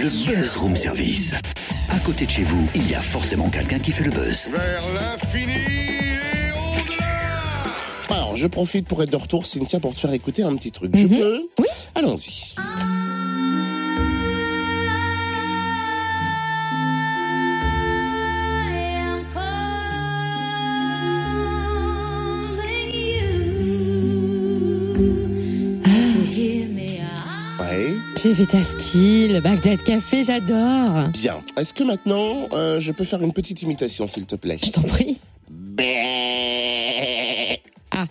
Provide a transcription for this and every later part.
Le Buzz Room Service. À côté de chez vous, il y a forcément quelqu'un qui fait le buzz. Vers l'infini et au-delà Alors, je profite pour être de retour, Cynthia, pour te faire écouter un petit truc. Je peux Oui. Allons-y. J'ai fait ta style, Bagdad Café, j'adore. Bien. Est-ce que maintenant, euh, je peux faire une petite imitation, s'il te plaît? Je t'en prie. Bé- Ah.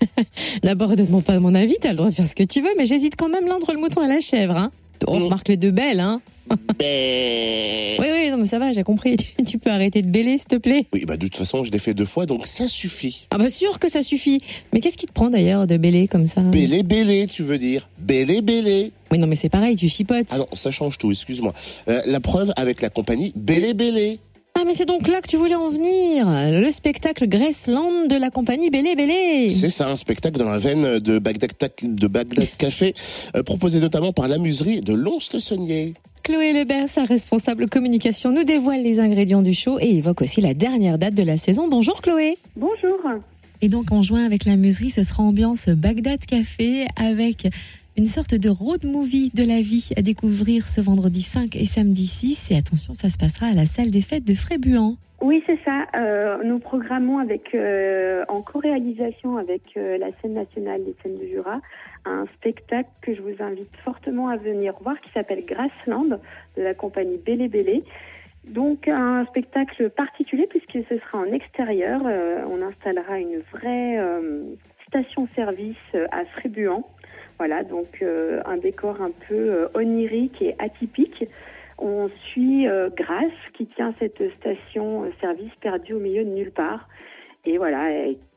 D'abord, donne-moi pas mon avis, t'as le droit de faire ce que tu veux, mais j'hésite quand même l'entre le mouton et la chèvre, hein. On Mm. remarque les deux belles, hein. Oui, oui, non, mais ça va, j'ai compris. Tu, peux arrêter de bêler, s'il te plaît. Oui, bah de toute façon, je l'ai fait deux fois, donc ça suffit. Ah bah sûr que ça suffit. Mais qu'est-ce qui te prend d'ailleurs de bêler comme ça? Bélé, bélé, tu veux dire Bélé, bélé. Oui, non, mais c'est pareil, tu chipotes. Ah non, ça change tout, excuse-moi. Euh, la preuve avec la compagnie Bélé, bélé. Ah, mais c'est donc là que tu voulais en venir. Le spectacle Graceland de la compagnie Bélé Bélé. C'est ça, un spectacle dans la veine de Bagdad, de Bagdad Café, euh, proposé notamment par l'amuserie de Lons-le-Saunier. Chloé Lebert, sa responsable communication, nous dévoile les ingrédients du show et évoque aussi la dernière date de la saison. Bonjour Chloé. Bonjour. Et donc en juin avec la muserie, ce sera ambiance Bagdad Café avec une sorte de road movie de la vie à découvrir ce vendredi 5 et samedi 6. Et attention, ça se passera à la salle des fêtes de Frébuant. Oui, c'est ça. Euh, nous programmons avec, euh, en co-réalisation avec euh, la scène nationale des scènes du Jura, un spectacle que je vous invite fortement à venir voir qui s'appelle Grassland de la compagnie Bélé Bélé. Donc un spectacle particulier puisque ce sera en extérieur. On installera une vraie station-service à Frébuant. Voilà, donc un décor un peu onirique et atypique. On suit euh, Grace qui tient cette station-service perdue au milieu de nulle part. Et voilà,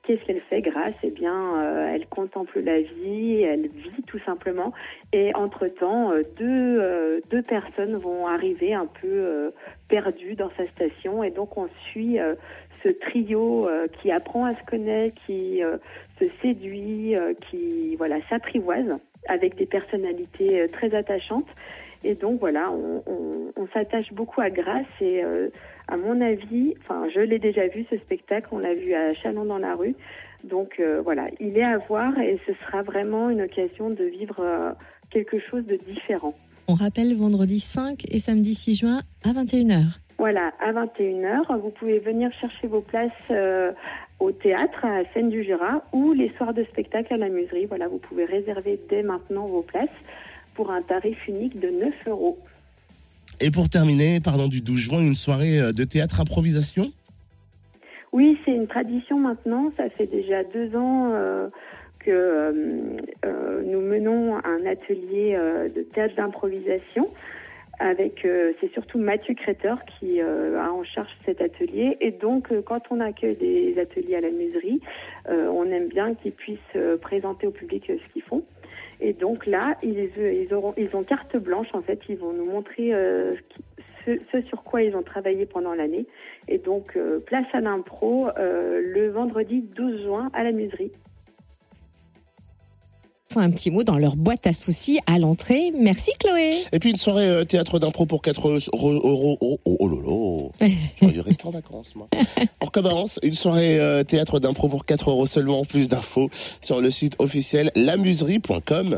qu'est-ce qu'elle fait, Grace? Eh bien, euh, elle contemple la vie, elle vit tout simplement. Et entre-temps, euh, deux, euh, deux personnes vont arriver un peu euh, perdues dans sa station. Et donc, on suit euh, ce trio euh, qui apprend à se connaître, qui euh, se séduit, euh, qui voilà s'apprivoise avec des personnalités euh, très attachantes. Et donc voilà, on, on- on s'attache beaucoup à Grace et euh, à mon avis, enfin je l'ai déjà vu ce spectacle, on l'a vu à Chalon dans la rue. Donc euh, voilà, il est à voir et ce sera vraiment une occasion de vivre euh, quelque chose de différent. On rappelle vendredi 5 et samedi 6 juin à 21h. Voilà, à 21h, vous pouvez venir chercher vos places euh, au théâtre à Seine du Jura ou les soirs de spectacle à la muserie. Voilà, vous pouvez réserver dès maintenant vos places pour un tarif unique de 9 euros. Et pour terminer, parlons du 12 juin, une soirée euh, de théâtre improvisation. Oui, c'est une tradition maintenant. Ça fait déjà deux ans euh, que euh, nous menons un atelier euh, de théâtre d'improvisation. Avec, c'est surtout Mathieu Créteur qui a en charge cet atelier. Et donc, quand on accueille des ateliers à la muserie, on aime bien qu'ils puissent présenter au public ce qu'ils font. Et donc là, ils, ont carte blanche, en fait. Ils vont nous montrer euh, ce sur quoi ils ont travaillé pendant l'année. Et donc, euh, place à l'impro euh, le vendredi 12 juin à la muserie. Un petit mot dans leur boîte à soucis à l'entrée. Merci Chloé. Et puis une soirée euh, théâtre d'impro pour 4 euros. euros. Oh, oh, oh lolo. J'aurais dû rester en vacances, moi. On recommence. Une soirée euh, théâtre d'impro pour 4 euros seulement. Plus d'infos sur le site officiel lamuserie.com.